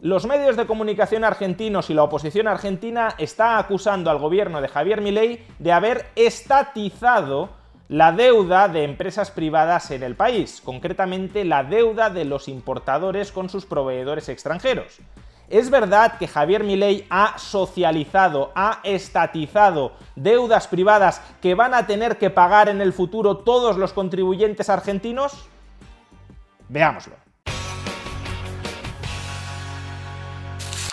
Los medios de comunicación argentinos y la oposición argentina está acusando al gobierno de Javier Milei de haber estatizado la deuda de empresas privadas en el país, concretamente la deuda de los importadores con sus proveedores extranjeros. ¿Es verdad que Javier Milei ha socializado, ha estatizado deudas privadas que van a tener que pagar en el futuro todos los contribuyentes argentinos? Veámoslo.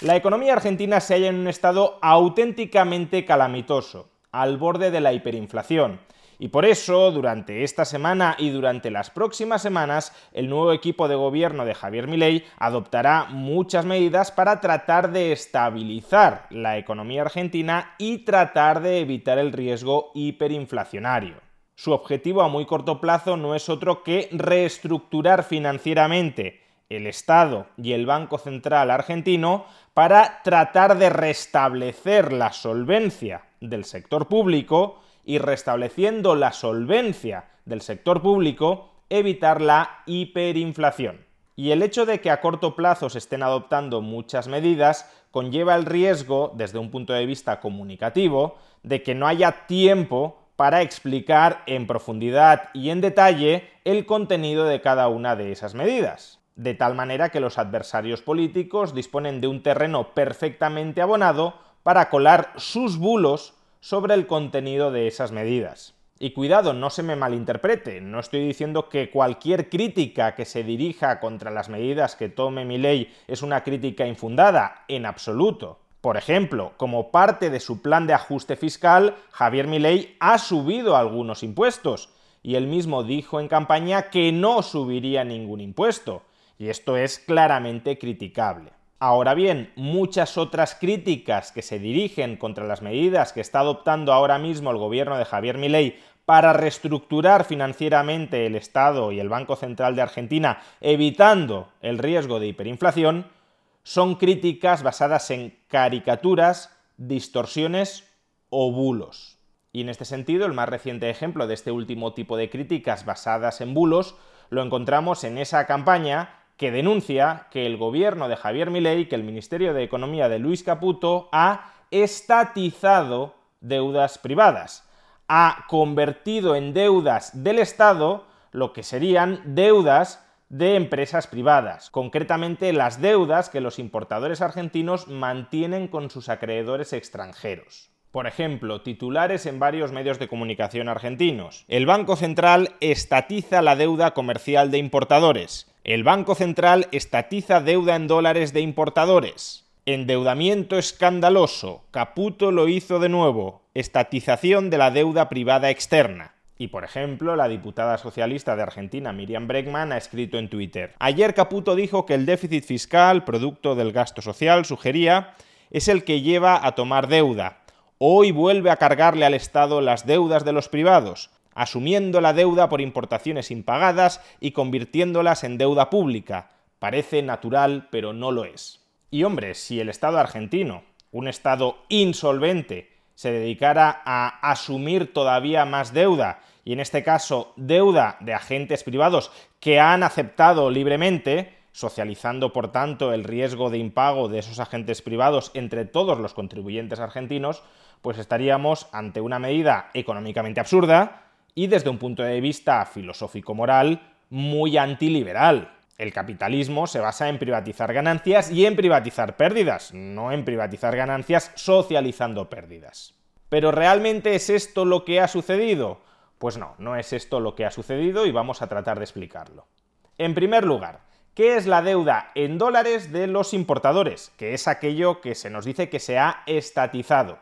La economía argentina se halla en un estado auténticamente calamitoso, al borde de la hiperinflación. Y por eso, durante esta semana y durante las próximas semanas, el nuevo equipo de gobierno de Javier Milei adoptará muchas medidas para tratar de estabilizar la economía argentina y tratar de evitar el riesgo hiperinflacionario. Su objetivo a muy corto plazo no es otro que reestructurar financieramente el Estado y el Banco Central argentino para tratar de restablecer la solvencia del sector público y restableciendo la solvencia del sector público, evitar la hiperinflación. Y el hecho de que a corto plazo se estén adoptando muchas medidas conlleva el riesgo, desde un punto de vista comunicativo, de que no haya tiempo para explicar en profundidad y en detalle el contenido de cada una de esas medidas de tal manera que los adversarios políticos disponen de un terreno perfectamente abonado para colar sus bulos sobre el contenido de esas medidas. Y cuidado, no se me malinterprete, no estoy diciendo que cualquier crítica que se dirija contra las medidas que tome mi ley es una crítica infundada, en absoluto. Por ejemplo, como parte de su plan de ajuste fiscal, Javier Milei ha subido algunos impuestos, y él mismo dijo en campaña que no subiría ningún impuesto y esto es claramente criticable. Ahora bien, muchas otras críticas que se dirigen contra las medidas que está adoptando ahora mismo el gobierno de Javier Milei para reestructurar financieramente el Estado y el Banco Central de Argentina, evitando el riesgo de hiperinflación, son críticas basadas en caricaturas, distorsiones o bulos. Y en este sentido, el más reciente ejemplo de este último tipo de críticas basadas en bulos lo encontramos en esa campaña que denuncia que el gobierno de Javier Milei, que el Ministerio de Economía de Luis Caputo ha estatizado deudas privadas, ha convertido en deudas del Estado lo que serían deudas de empresas privadas, concretamente las deudas que los importadores argentinos mantienen con sus acreedores extranjeros. Por ejemplo, titulares en varios medios de comunicación argentinos. El Banco Central estatiza la deuda comercial de importadores. El Banco Central estatiza deuda en dólares de importadores. Endeudamiento escandaloso. Caputo lo hizo de nuevo. Estatización de la deuda privada externa. Y por ejemplo, la diputada socialista de Argentina Miriam Bregman ha escrito en Twitter. Ayer Caputo dijo que el déficit fiscal, producto del gasto social, sugería, es el que lleva a tomar deuda. Hoy vuelve a cargarle al Estado las deudas de los privados asumiendo la deuda por importaciones impagadas y convirtiéndolas en deuda pública. Parece natural, pero no lo es. Y hombre, si el Estado argentino, un Estado insolvente, se dedicara a asumir todavía más deuda, y en este caso deuda de agentes privados que han aceptado libremente, socializando por tanto el riesgo de impago de esos agentes privados entre todos los contribuyentes argentinos, pues estaríamos ante una medida económicamente absurda, y desde un punto de vista filosófico-moral muy antiliberal. El capitalismo se basa en privatizar ganancias y en privatizar pérdidas, no en privatizar ganancias socializando pérdidas. ¿Pero realmente es esto lo que ha sucedido? Pues no, no es esto lo que ha sucedido y vamos a tratar de explicarlo. En primer lugar, ¿qué es la deuda en dólares de los importadores? Que es aquello que se nos dice que se ha estatizado.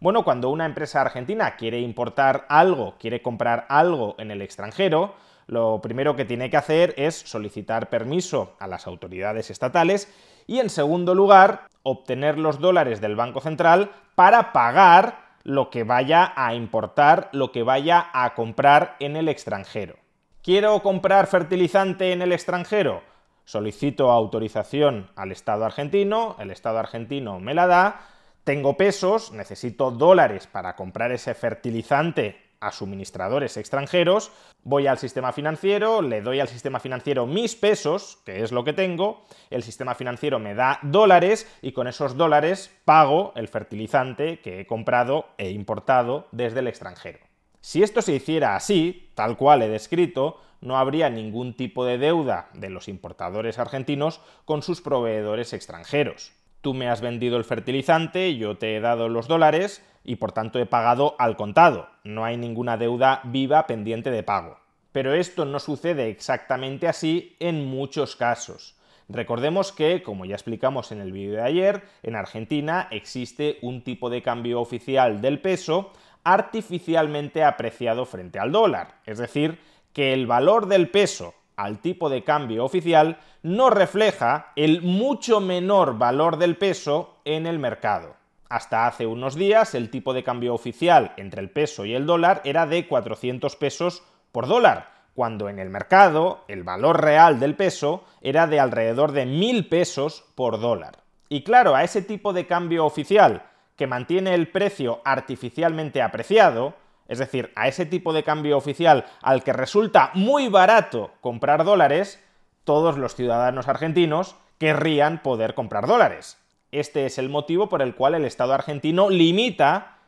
Bueno, cuando una empresa argentina quiere importar algo, quiere comprar algo en el extranjero, lo primero que tiene que hacer es solicitar permiso a las autoridades estatales y, en segundo lugar, obtener los dólares del Banco Central para pagar lo que vaya a importar, lo que vaya a comprar en el extranjero. ¿Quiero comprar fertilizante en el extranjero? Solicito autorización al Estado argentino, el Estado argentino me la da, tengo pesos, necesito dólares para comprar ese fertilizante a suministradores extranjeros, voy al sistema financiero, le doy al sistema financiero mis pesos, que es lo que tengo, el sistema financiero me da dólares y con esos dólares pago el fertilizante que he comprado e importado desde el extranjero. Si esto se hiciera así, tal cual he descrito, no habría ningún tipo de deuda de los importadores argentinos con sus proveedores extranjeros. Tú me has vendido el fertilizante, yo te he dado los dólares, y por tanto he pagado al contado. No hay ninguna deuda viva pendiente de pago. Pero esto no sucede exactamente así en muchos casos. Recordemos que, como ya explicamos en el vídeo de ayer, en Argentina existe un tipo de cambio oficial del peso artificialmente apreciado frente al dólar. Es decir, que el valor del peso al tipo de cambio oficial no refleja el mucho menor valor del peso en el mercado. Hasta hace unos días el tipo de cambio oficial entre el peso y el dólar era de 400 pesos por dólar, cuando en el mercado el valor real del peso era de alrededor de 1.000 pesos por dólar. Y claro, a ese tipo de cambio oficial que mantiene el precio artificialmente apreciado, es decir, a ese tipo de cambio oficial al que resulta muy barato comprar dólares, todos los ciudadanos argentinos querrían poder comprar dólares. Este es el motivo por el cual el Estado argentino limita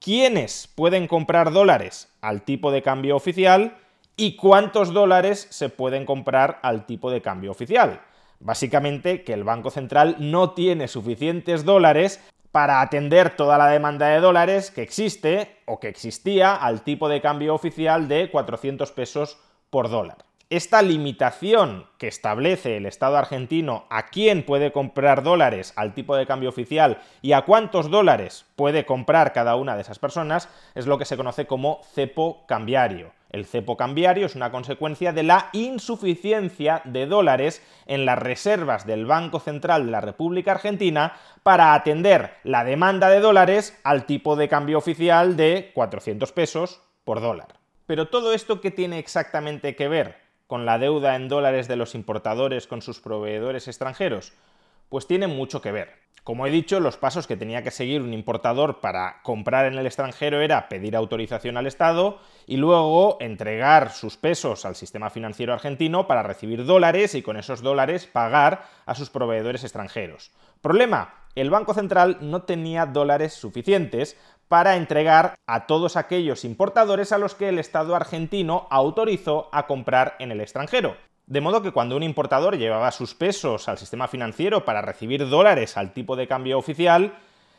quiénes pueden comprar dólares al tipo de cambio oficial y cuántos dólares se pueden comprar al tipo de cambio oficial. Básicamente que el Banco Central no tiene suficientes dólares para atender toda la demanda de dólares que existe o que existía al tipo de cambio oficial de 400 pesos por dólar esta limitación que establece el Estado argentino a quién puede comprar dólares al tipo de cambio oficial y a cuántos dólares puede comprar cada una de esas personas es lo que se conoce como cepo cambiario. El cepo cambiario es una consecuencia de la insuficiencia de dólares en las reservas del Banco Central de la República Argentina para atender la demanda de dólares al tipo de cambio oficial de 400 pesos por dólar. Pero todo esto, ¿qué tiene exactamente que ver con la deuda en dólares de los importadores con sus proveedores extranjeros? Pues tiene mucho que ver. Como he dicho, los pasos que tenía que seguir un importador para comprar en el extranjero era pedir autorización al Estado y luego entregar sus pesos al sistema financiero argentino para recibir dólares y con esos dólares pagar a sus proveedores extranjeros. Problema, el Banco Central no tenía dólares suficientes para entregar a todos aquellos importadores a los que el Estado argentino autorizó a comprar en el extranjero. De modo que cuando un importador llevaba sus pesos al sistema financiero para recibir dólares al tipo de cambio oficial,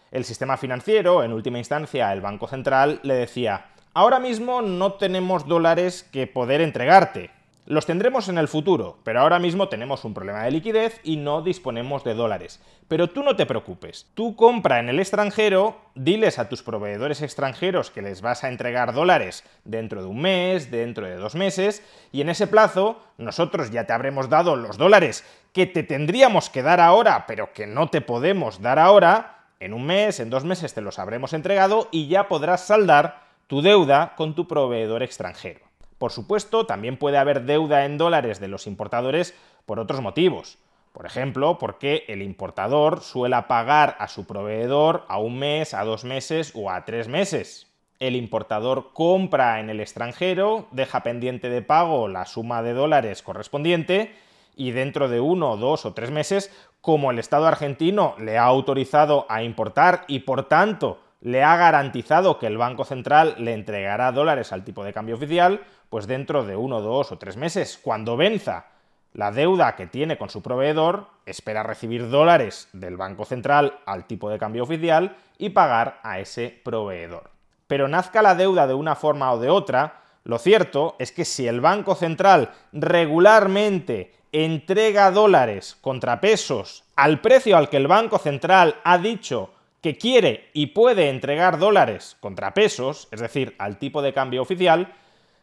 el sistema financiero, en última instancia el Banco Central, le decía, ahora mismo no tenemos dólares que poder entregarte, los tendremos en el futuro, pero ahora mismo tenemos un problema de liquidez y no disponemos de dólares. Pero tú no te preocupes, tú compra en el extranjero, diles a tus proveedores extranjeros que les vas a entregar dólares dentro de un mes, dentro de dos meses, y en ese plazo nosotros ya te habremos dado los dólares que te tendríamos que dar ahora, pero que no te podemos dar ahora, en un mes, en dos meses te los habremos entregado y ya podrás saldar tu deuda con tu proveedor extranjero. Por supuesto, también puede haber deuda en dólares de los importadores por otros motivos. Por ejemplo, porque el importador suele pagar a su proveedor a un mes, a dos meses o a tres meses. El importador compra en el extranjero, deja pendiente de pago la suma de dólares correspondiente y dentro de uno, dos o tres meses, como el Estado argentino le ha autorizado a importar y por tanto le ha garantizado que el Banco Central le entregará dólares al tipo de cambio oficial, pues dentro de uno, dos o tres meses, cuando venza la deuda que tiene con su proveedor, espera recibir dólares del Banco Central al tipo de cambio oficial y pagar a ese proveedor. Pero nazca la deuda de una forma o de otra, lo cierto es que si el Banco Central regularmente entrega dólares contra pesos al precio al que el Banco Central ha dicho que quiere y puede entregar dólares contra pesos, es decir, al tipo de cambio oficial,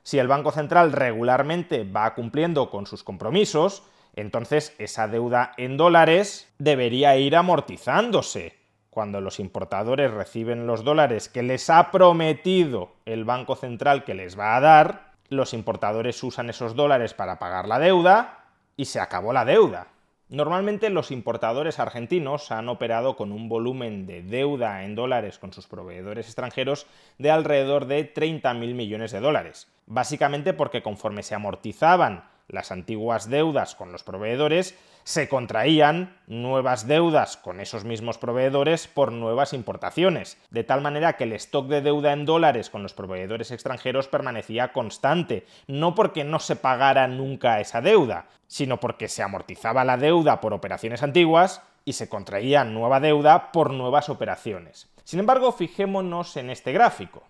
Si el Banco Central regularmente va cumpliendo con sus compromisos, entonces esa deuda en dólares debería ir amortizándose. Cuando los importadores reciben los dólares que les ha prometido el Banco Central que les va a dar, los importadores usan esos dólares para pagar la deuda y se acabó la deuda. Normalmente los importadores argentinos han operado con un volumen de deuda en dólares con sus proveedores extranjeros de alrededor de 30.000 millones de dólares, básicamente porque conforme se amortizaban las antiguas deudas con los proveedores, se contraían nuevas deudas con esos mismos proveedores por nuevas importaciones, de tal manera que el stock de deuda en dólares con los proveedores extranjeros permanecía constante, no porque no se pagara nunca esa deuda, sino porque se amortizaba la deuda por operaciones antiguas y se contraía nueva deuda por nuevas operaciones. Sin embargo, fijémonos en este gráfico.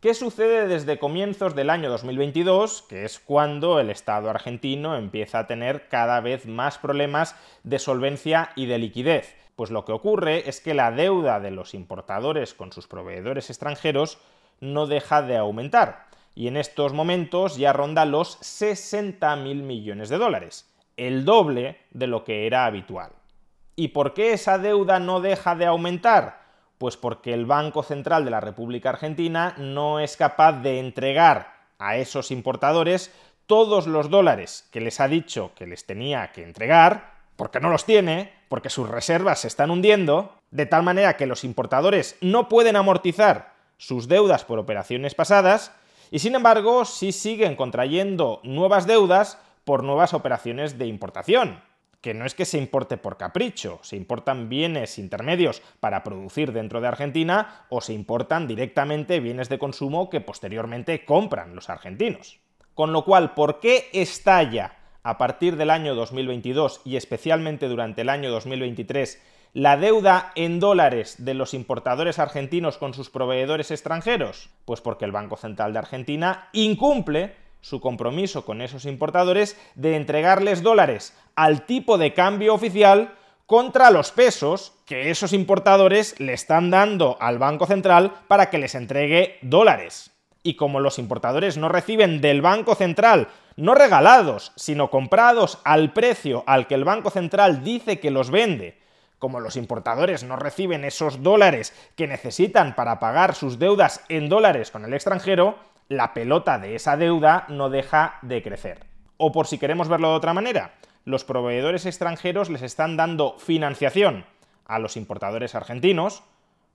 ¿Qué sucede desde comienzos del año 2022, que es cuando el Estado argentino empieza a tener cada vez más problemas de solvencia y de liquidez? Pues lo que ocurre es que la deuda de los importadores con sus proveedores extranjeros no deja de aumentar y en estos momentos ya ronda los 60.000 millones de dólares, el doble de lo que era habitual. ¿Y por qué esa deuda no deja de aumentar? Pues porque el Banco Central de la República Argentina no es capaz de entregar a esos importadores todos los dólares que les ha dicho que les tenía que entregar, porque no los tiene, porque sus reservas se están hundiendo, de tal manera que los importadores no pueden amortizar sus deudas por operaciones pasadas, y sin embargo sí siguen contrayendo nuevas deudas por nuevas operaciones de importación que no es que se importe por capricho, se importan bienes intermedios para producir dentro de Argentina o se importan directamente bienes de consumo que posteriormente compran los argentinos. Con lo cual, ¿por qué estalla a partir del año 2022 y especialmente durante el año 2023 la deuda en dólares de los importadores argentinos con sus proveedores extranjeros? Pues porque el Banco Central de Argentina incumple su compromiso con esos importadores de entregarles dólares al tipo de cambio oficial contra los pesos que esos importadores le están dando al Banco Central para que les entregue dólares. Y como los importadores no reciben del Banco Central, no regalados, sino comprados al precio al que el Banco Central dice que los vende, como los importadores no reciben esos dólares que necesitan para pagar sus deudas en dólares con el extranjero, la pelota de esa deuda no deja de crecer. O por si queremos verlo de otra manera, los proveedores extranjeros les están dando financiación a los importadores argentinos,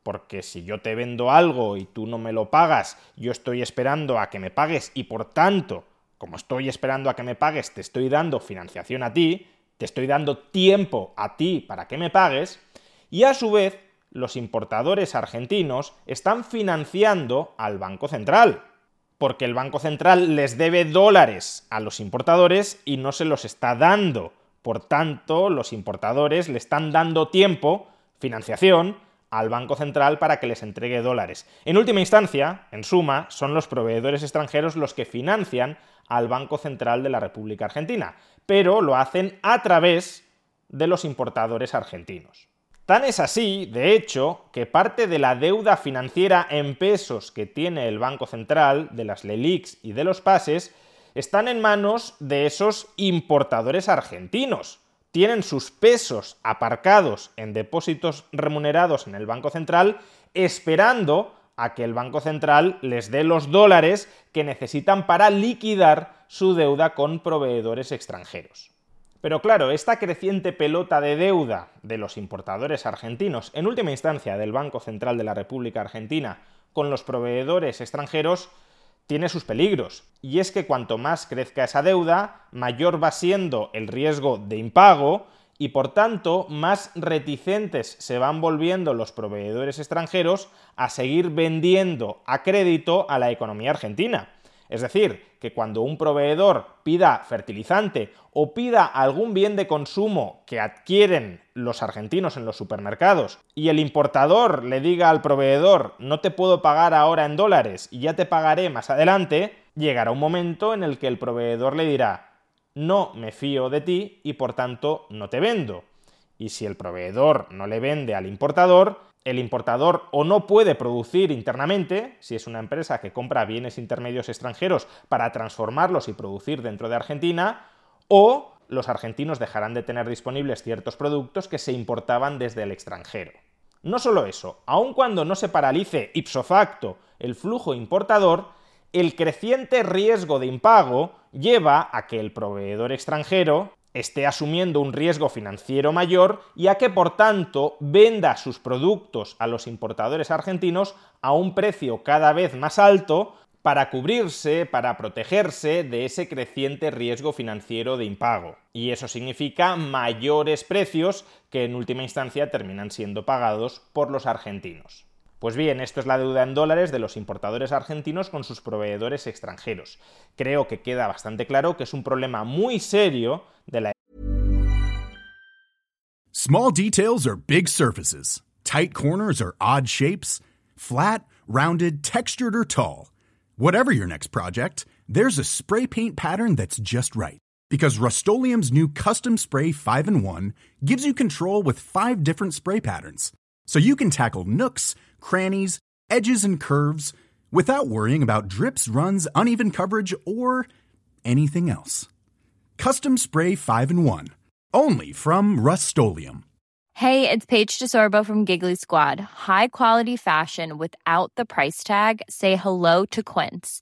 porque si yo te vendo algo y tú no me lo pagas, yo estoy esperando a que me pagues y por tanto, como estoy esperando a que me pagues, te estoy dando financiación a ti, te estoy dando tiempo a ti para que me pagues, y a su vez los importadores argentinos están financiando al Banco Central porque el Banco Central les debe dólares a los importadores y no se los está dando. Por tanto, los importadores le están dando tiempo, financiación, al Banco Central para que les entregue dólares. En última instancia, en suma, son los proveedores extranjeros los que financian al Banco Central de la República Argentina, pero lo hacen a través de los importadores argentinos. Tan es así, de hecho, que parte de la deuda financiera en pesos que tiene el Banco Central, de las LELIX y de los pases, están en manos de esos importadores argentinos. Tienen sus pesos aparcados en depósitos remunerados en el Banco Central, esperando a que el Banco Central les dé los dólares que necesitan para liquidar su deuda con proveedores extranjeros. Pero claro, esta creciente pelota de deuda de los importadores argentinos, en última instancia del Banco Central de la República Argentina, con los proveedores extranjeros, tiene sus peligros. Y es que cuanto más crezca esa deuda, mayor va siendo el riesgo de impago y por tanto más reticentes se van volviendo los proveedores extranjeros a seguir vendiendo a crédito a la economía argentina. Es decir, que cuando un proveedor pida fertilizante o pida algún bien de consumo que adquieren los argentinos en los supermercados y el importador le diga al proveedor no te puedo pagar ahora en dólares y ya te pagaré más adelante, llegará un momento en el que el proveedor le dirá no me fío de ti y por tanto no te vendo. Y si el proveedor no le vende al importador, el importador o no puede producir internamente, si es una empresa que compra bienes intermedios extranjeros para transformarlos y producir dentro de Argentina, o los argentinos dejarán de tener disponibles ciertos productos que se importaban desde el extranjero. No solo eso, aun cuando no se paralice ipso facto el flujo importador, el creciente riesgo de impago lleva a que el proveedor extranjero esté asumiendo un riesgo financiero mayor y a que por tanto venda sus productos a los importadores argentinos a un precio cada vez más alto para cubrirse, para protegerse de ese creciente riesgo financiero de impago. Y eso significa mayores precios que en última instancia terminan siendo pagados por los argentinos. Pues bien, esto es la deuda en dólares de los importadores argentinos con sus proveedores extranjeros. Creo que queda bastante claro que es un problema muy serio de la Small details are big surfaces. Tight corners are odd shapes. Flat, rounded, textured or tall. Whatever your next project, there's a spray paint pattern that's just right. Because Rust new Custom Spray 5 in 1 gives you control with five different spray patterns. So you can tackle nooks, crannies, edges, and curves without worrying about drips, runs, uneven coverage, or anything else. Custom Spray 5 in 1. Only from Rust Hey, it's Paige DeSorbo from Giggly Squad. High quality fashion without the price tag? Say hello to Quince.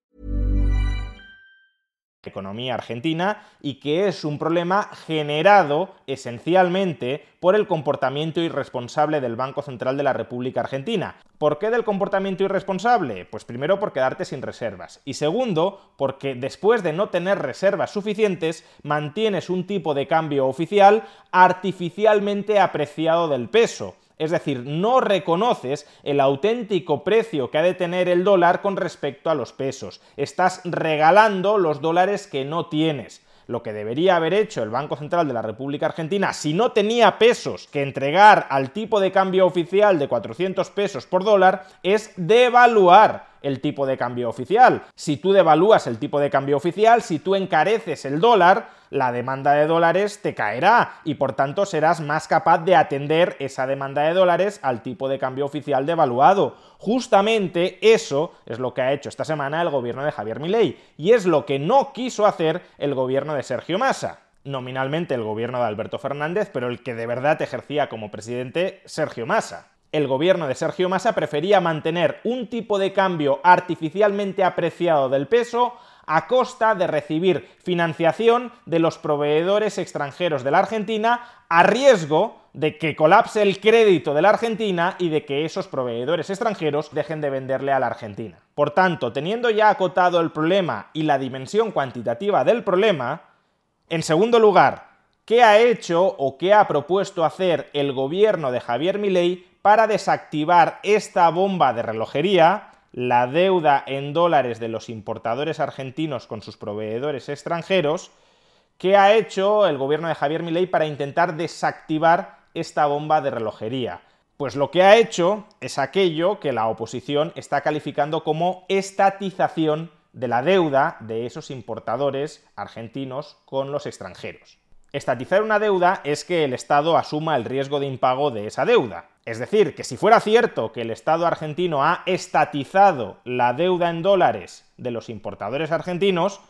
Economía argentina y que es un problema generado esencialmente por el comportamiento irresponsable del Banco Central de la República Argentina. ¿Por qué del comportamiento irresponsable? Pues primero por quedarte sin reservas y segundo porque después de no tener reservas suficientes mantienes un tipo de cambio oficial artificialmente apreciado del peso es decir, no reconoces el auténtico precio que ha de tener el dólar con respecto a los pesos. Estás regalando los dólares que no tienes lo que debería haber hecho el Banco Central de la República Argentina si no tenía pesos que entregar al tipo de cambio oficial de 400 pesos por dólar es devaluar el tipo de cambio oficial. Si tú devalúas el tipo de cambio oficial, si tú encareces el dólar, la demanda de dólares te caerá y por tanto serás más capaz de atender esa demanda de dólares al tipo de cambio oficial devaluado. Justamente eso es lo que ha hecho esta semana el gobierno de Javier Milei y es lo que no quiso hacer el gobierno de Sergio Massa nominalmente el gobierno de Alberto Fernández, pero el que de verdad ejercía como presidente Sergio Massa el gobierno de Sergio Massa prefería mantener un tipo de cambio artificialmente apreciado del peso a costa de recibir financiación de los proveedores extranjeros de la Argentina a riesgo de que colapse el crédito de la Argentina y de que esos proveedores extranjeros dejen de venderle a la Argentina. Por tanto, teniendo ya acotado el problema y la dimensión cuantitativa del problema, en segundo lugar, ¿qué ha hecho o qué ha propuesto hacer el gobierno de Javier Milei para desactivar esta bomba de relojería, la deuda en dólares de los importadores argentinos con sus proveedores extranjeros, ¿qué ha hecho el gobierno de Javier Milei para intentar desactivar esta bomba de relojería? Pues lo que ha hecho es aquello que la oposición está calificando como estatización de la deuda de esos importadores argentinos con los extranjeros. Estatizar una deuda es que el Estado asuma el riesgo de impago de esa deuda. Es decir, que si fuera cierto que el Estado argentino ha estatizado la deuda en dólares de los importadores argentinos,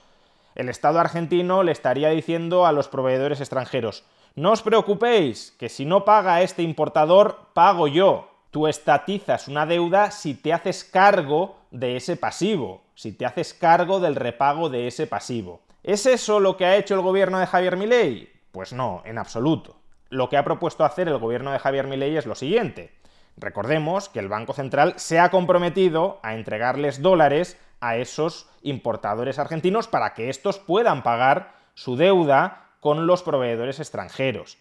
el Estado argentino le estaría diciendo a los proveedores extranjeros, no os preocupéis, que si no paga este importador, pago yo. Tú estatizas una deuda si te haces cargo de ese pasivo, si te haces cargo del repago de ese pasivo. ¿Es eso lo que ha hecho el gobierno de Javier Milei? Pues no, en absoluto. Lo que ha propuesto hacer el gobierno de Javier Milei es lo siguiente. Recordemos que el Banco Central se ha comprometido a entregarles dólares a esos importadores argentinos para que estos puedan pagar su deuda con los proveedores extranjeros.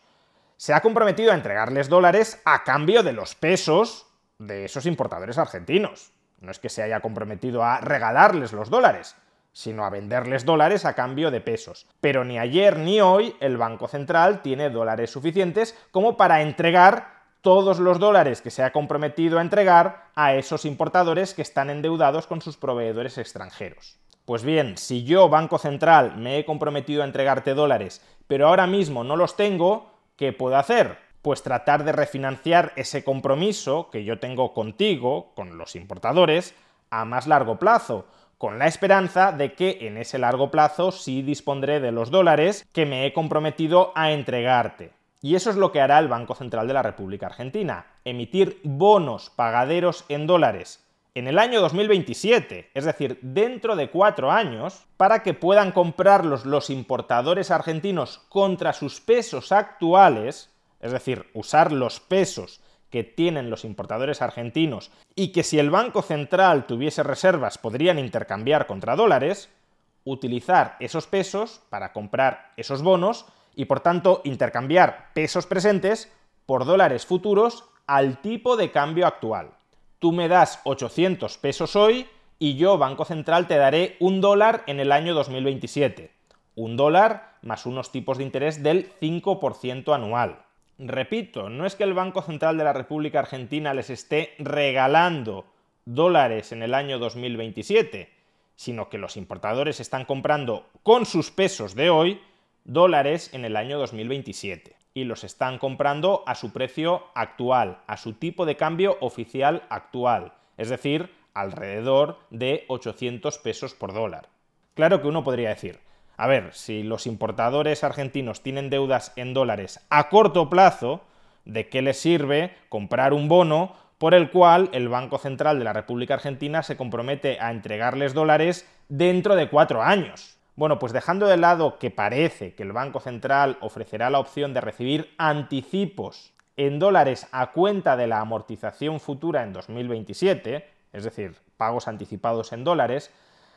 Se ha comprometido a entregarles dólares a cambio de los pesos de esos importadores argentinos. No es que se haya comprometido a regalarles los dólares, sino a venderles dólares a cambio de pesos. Pero ni ayer ni hoy el Banco Central tiene dólares suficientes como para entregar todos los dólares que se ha comprometido a entregar a esos importadores que están endeudados con sus proveedores extranjeros. Pues bien, si yo, Banco Central, me he comprometido a entregarte dólares, pero ahora mismo no los tengo, ¿qué puedo hacer? Pues tratar de refinanciar ese compromiso que yo tengo contigo, con los importadores, a más largo plazo, con la esperanza de que en ese largo plazo sí dispondré de los dólares que me he comprometido a entregarte. Y eso es lo que hará el Banco Central de la República Argentina, emitir bonos pagaderos en dólares en el año 2027, es decir, dentro de cuatro años, para que puedan comprarlos los importadores argentinos contra sus pesos actuales, es decir, usar los pesos que tienen los importadores argentinos y que si el Banco Central tuviese reservas podrían intercambiar contra dólares, utilizar esos pesos para comprar esos bonos y por tanto intercambiar pesos presentes por dólares futuros al tipo de cambio actual. Tú me das 800 pesos hoy y yo, Banco Central, te daré un dólar en el año 2027. Un dólar más unos tipos de interés del 5% anual. Repito, no es que el Banco Central de la República Argentina les esté regalando dólares en el año 2027, sino que los importadores están comprando con sus pesos de hoy dólares en el año 2027 y los están comprando a su precio actual, a su tipo de cambio oficial actual, es decir, alrededor de 800 pesos por dólar. Claro que uno podría decir, a ver, si los importadores argentinos tienen deudas en dólares a corto plazo, ¿de qué les sirve comprar un bono por el cual el Banco Central de la República Argentina se compromete a entregarles dólares dentro de cuatro años? Bueno, pues dejando de lado que parece que el Banco Central ofrecerá la opción de recibir anticipos en dólares a cuenta de la amortización futura en 2027, es decir, pagos anticipados en dólares,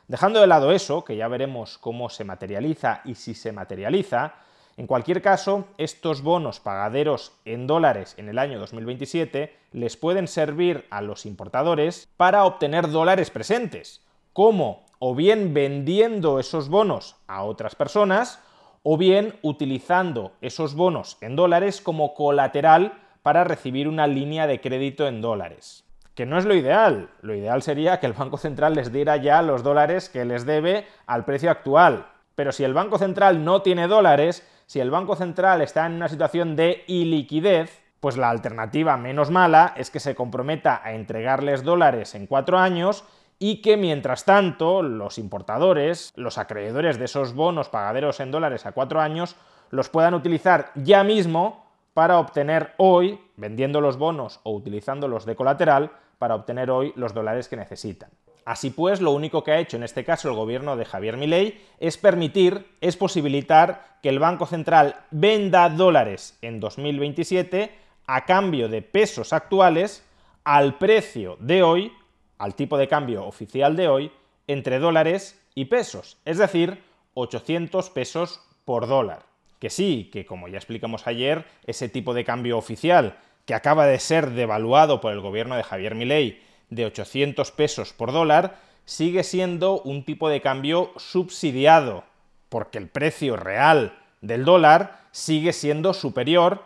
dejando de lado eso, que ya veremos cómo se materializa y si se materializa, en cualquier caso, estos bonos pagaderos en dólares en el año 2027 les pueden servir a los importadores para obtener dólares presentes, como o bien vendiendo esos bonos a otras personas, o bien utilizando esos bonos en dólares como colateral para recibir una línea de crédito en dólares. Que no es lo ideal. Lo ideal sería que el Banco Central les diera ya los dólares que les debe al precio actual. Pero si el Banco Central no tiene dólares, si el Banco Central está en una situación de iliquidez, pues la alternativa menos mala es que se comprometa a entregarles dólares en cuatro años y que mientras tanto los importadores, los acreedores de esos bonos pagaderos en dólares a cuatro años, los puedan utilizar ya mismo para obtener hoy, vendiendo los bonos o utilizándolos de colateral, para obtener hoy los dólares que necesitan. Así pues, lo único que ha hecho en este caso el gobierno de Javier Milei es permitir, es posibilitar que el Banco Central venda dólares en 2027 a cambio de pesos actuales al precio de hoy al tipo de cambio oficial de hoy entre dólares y pesos, es decir, 800 pesos por dólar. Que sí, que como ya explicamos ayer, ese tipo de cambio oficial que acaba de ser devaluado por el gobierno de Javier Milei de 800 pesos por dólar, sigue siendo un tipo de cambio subsidiado, porque el precio real del dólar sigue siendo superior,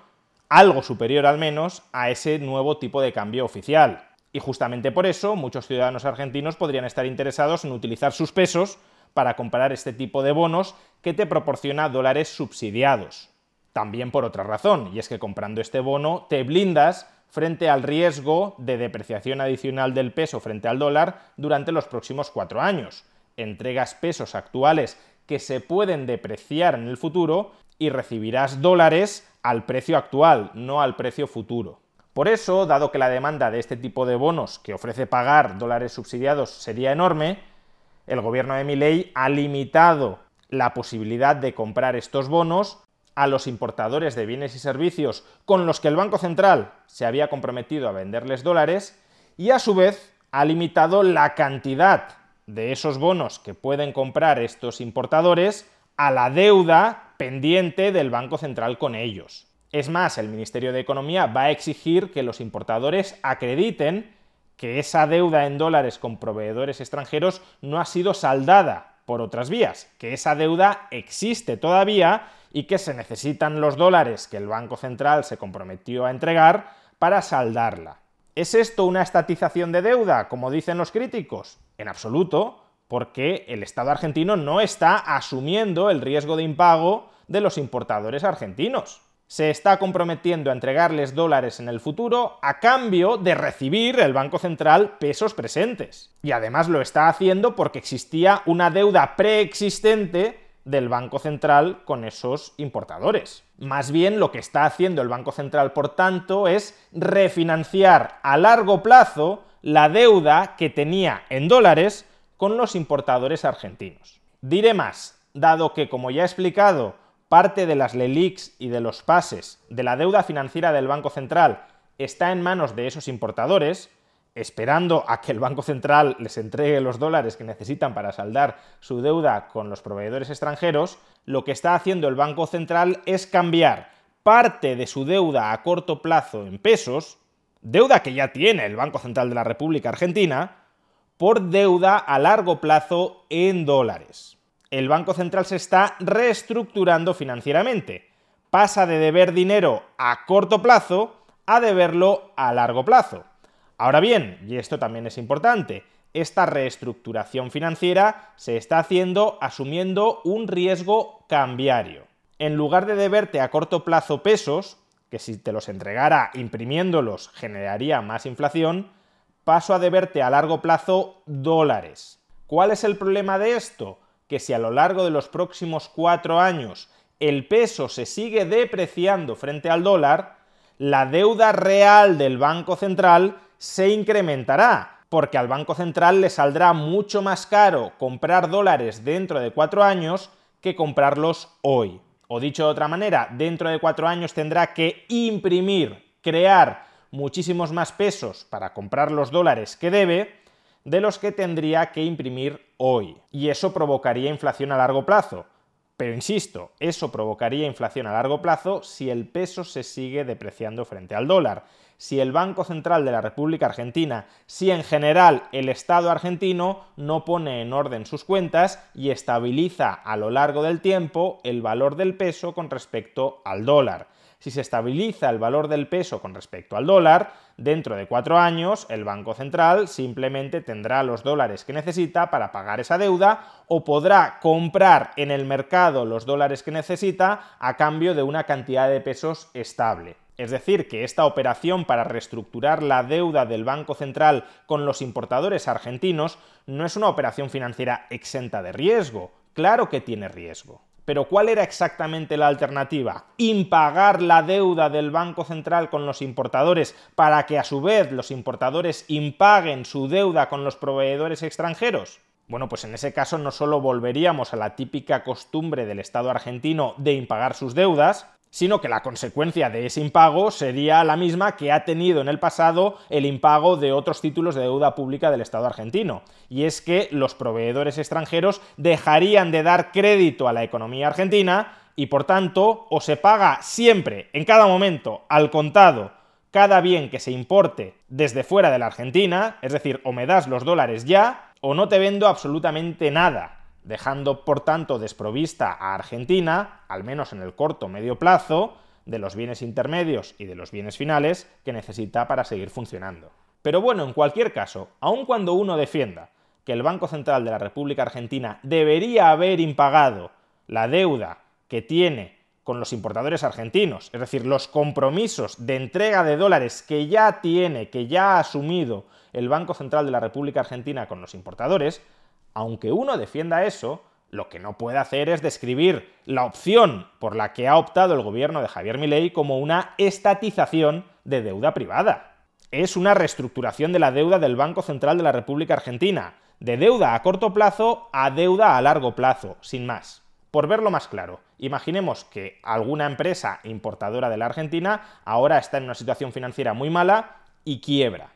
algo superior al menos, a ese nuevo tipo de cambio oficial. Y justamente por eso muchos ciudadanos argentinos podrían estar interesados en utilizar sus pesos para comprar este tipo de bonos que te proporciona dólares subsidiados. También por otra razón, y es que comprando este bono te blindas frente al riesgo de depreciación adicional del peso frente al dólar durante los próximos cuatro años. Entregas pesos actuales que se pueden depreciar en el futuro y recibirás dólares al precio actual, no al precio futuro. Por eso, dado que la demanda de este tipo de bonos que ofrece pagar dólares subsidiados sería enorme, el gobierno de Milei ha limitado la posibilidad de comprar estos bonos a los importadores de bienes y servicios con los que el Banco Central se había comprometido a venderles dólares y a su vez ha limitado la cantidad de esos bonos que pueden comprar estos importadores a la deuda pendiente del Banco Central con ellos. Es más, el Ministerio de Economía va a exigir que los importadores acrediten que esa deuda en dólares con proveedores extranjeros no ha sido saldada por otras vías, que esa deuda existe todavía y que se necesitan los dólares que el Banco Central se comprometió a entregar para saldarla. ¿Es esto una estatización de deuda, como dicen los críticos? En absoluto, porque el Estado argentino no está asumiendo el riesgo de impago de los importadores argentinos se está comprometiendo a entregarles dólares en el futuro a cambio de recibir el Banco Central pesos presentes. Y además lo está haciendo porque existía una deuda preexistente del Banco Central con esos importadores. Más bien lo que está haciendo el Banco Central, por tanto, es refinanciar a largo plazo la deuda que tenía en dólares con los importadores argentinos. Diré más, dado que, como ya he explicado, parte de las LELIX y de los pases de la deuda financiera del Banco Central está en manos de esos importadores, esperando a que el Banco Central les entregue los dólares que necesitan para saldar su deuda con los proveedores extranjeros, lo que está haciendo el Banco Central es cambiar parte de su deuda a corto plazo en pesos, deuda que ya tiene el Banco Central de la República Argentina, por deuda a largo plazo en dólares el Banco Central se está reestructurando financieramente. Pasa de deber dinero a corto plazo a deberlo a largo plazo. Ahora bien, y esto también es importante, esta reestructuración financiera se está haciendo asumiendo un riesgo cambiario. En lugar de deberte a corto plazo pesos, que si te los entregara imprimiéndolos generaría más inflación, paso a deberte a largo plazo dólares. ¿Cuál es el problema de esto? Que si a lo largo de los próximos cuatro años el peso se sigue depreciando frente al dólar, la deuda real del Banco Central se incrementará, porque al Banco Central le saldrá mucho más caro comprar dólares dentro de cuatro años que comprarlos hoy. O dicho de otra manera, dentro de cuatro años tendrá que imprimir, crear muchísimos más pesos para comprar los dólares que debe, de los que tendría que imprimir hoy. Y eso provocaría inflación a largo plazo. Pero insisto, eso provocaría inflación a largo plazo si el peso se sigue depreciando frente al dólar. Si el Banco Central de la República Argentina, si en general el Estado argentino no pone en orden sus cuentas y estabiliza a lo largo del tiempo el valor del peso con respecto al dólar si se estabiliza el valor del peso con respecto al dólar, dentro de cuatro años el Banco Central simplemente tendrá los dólares que necesita para pagar esa deuda o podrá comprar en el mercado los dólares que necesita a cambio de una cantidad de pesos estable. Es decir, que esta operación para reestructurar la deuda del Banco Central con los importadores argentinos no es una operación financiera exenta de riesgo. Claro que tiene riesgo. Pero ¿cuál era exactamente la alternativa? Impagar la deuda del Banco Central con los importadores para que a su vez los importadores impaguen su deuda con los proveedores extranjeros. Bueno, pues en ese caso no solo volveríamos a la típica costumbre del Estado argentino de impagar sus deudas, sino que la consecuencia de ese impago sería la misma que ha tenido en el pasado el impago de otros títulos de deuda pública del Estado argentino, y es que los proveedores extranjeros dejarían de dar crédito a la economía argentina y por tanto o se paga siempre, en cada momento, al contado, cada bien que se importe desde fuera de la Argentina, es decir, o me das los dólares ya, o no te vendo absolutamente nada dejando por tanto desprovista a Argentina, al menos en el corto medio plazo, de los bienes intermedios y de los bienes finales que necesita para seguir funcionando. Pero bueno, en cualquier caso, aun cuando uno defienda que el Banco Central de la República Argentina debería haber impagado la deuda que tiene con los importadores argentinos, es decir, los compromisos de entrega de dólares que ya tiene, que ya ha asumido el Banco Central de la República Argentina con los importadores, aunque uno defienda eso, lo que no puede hacer es describir la opción por la que ha optado el gobierno de Javier Milei como una estatización de deuda privada. Es una reestructuración de la deuda del Banco Central de la República Argentina, de deuda a corto plazo a deuda a largo plazo, sin más. Por verlo más claro, imaginemos que alguna empresa importadora de la Argentina ahora está en una situación financiera muy mala y quiebra.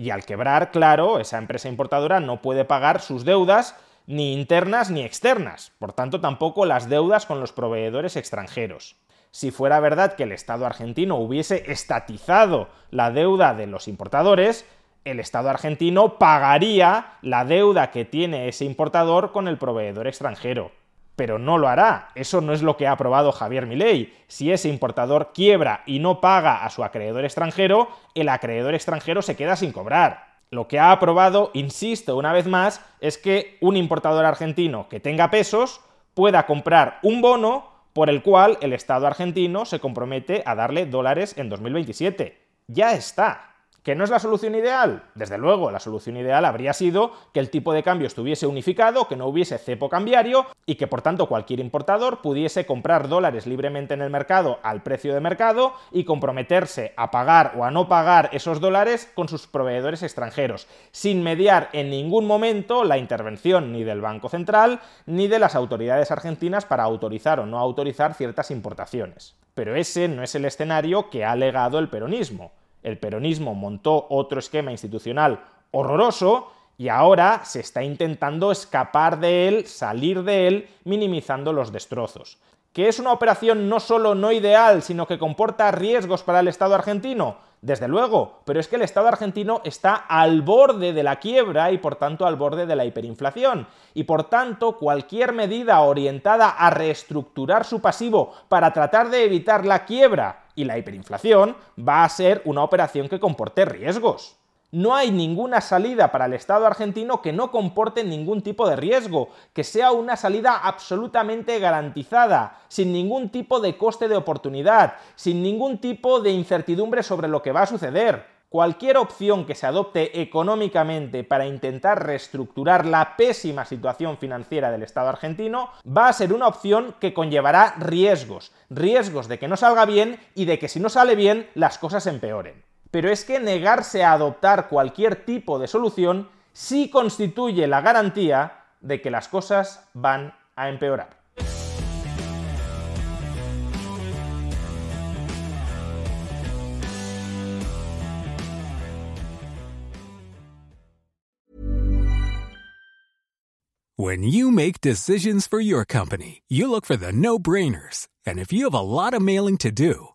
Y al quebrar, claro, esa empresa importadora no puede pagar sus deudas ni internas ni externas, por tanto tampoco las deudas con los proveedores extranjeros. Si fuera verdad que el Estado argentino hubiese estatizado la deuda de los importadores, el Estado argentino pagaría la deuda que tiene ese importador con el proveedor extranjero. Pero no lo hará. Eso no es lo que ha aprobado Javier Milei. Si ese importador quiebra y no paga a su acreedor extranjero, el acreedor extranjero se queda sin cobrar. Lo que ha aprobado, insisto una vez más, es que un importador argentino que tenga pesos pueda comprar un bono por el cual el Estado argentino se compromete a darle dólares en 2027. Ya está. ¿Que no es la solución ideal? Desde luego, la solución ideal habría sido que el tipo de cambio estuviese unificado, que no hubiese cepo cambiario y que por tanto cualquier importador pudiese comprar dólares libremente en el mercado al precio de mercado y comprometerse a pagar o a no pagar esos dólares con sus proveedores extranjeros, sin mediar en ningún momento la intervención ni del Banco Central ni de las autoridades argentinas para autorizar o no autorizar ciertas importaciones. Pero ese no es el escenario que ha legado el peronismo. El peronismo montó otro esquema institucional horroroso y ahora se está intentando escapar de él, salir de él, minimizando los destrozos. ¿Que es una operación no solo no ideal, sino que comporta riesgos para el Estado argentino? Desde luego, pero es que el Estado argentino está al borde de la quiebra y por tanto al borde de la hiperinflación. Y por tanto, cualquier medida orientada a reestructurar su pasivo para tratar de evitar la quiebra y la hiperinflación va a ser una operación que comporte riesgos. No hay ninguna salida para el Estado argentino que no comporte ningún tipo de riesgo, que sea una salida absolutamente garantizada, sin ningún tipo de coste de oportunidad, sin ningún tipo de incertidumbre sobre lo que va a suceder. Cualquier opción que se adopte económicamente para intentar reestructurar la pésima situación financiera del Estado argentino va a ser una opción que conllevará riesgos, riesgos de que no salga bien y de que si no sale bien las cosas empeoren. Pero es que negarse a adoptar cualquier tipo de solución sí constituye la garantía de que las cosas van a empeorar. When you make decisions for your company, you look for the no-brainers. And if you have a lot of mailing to do,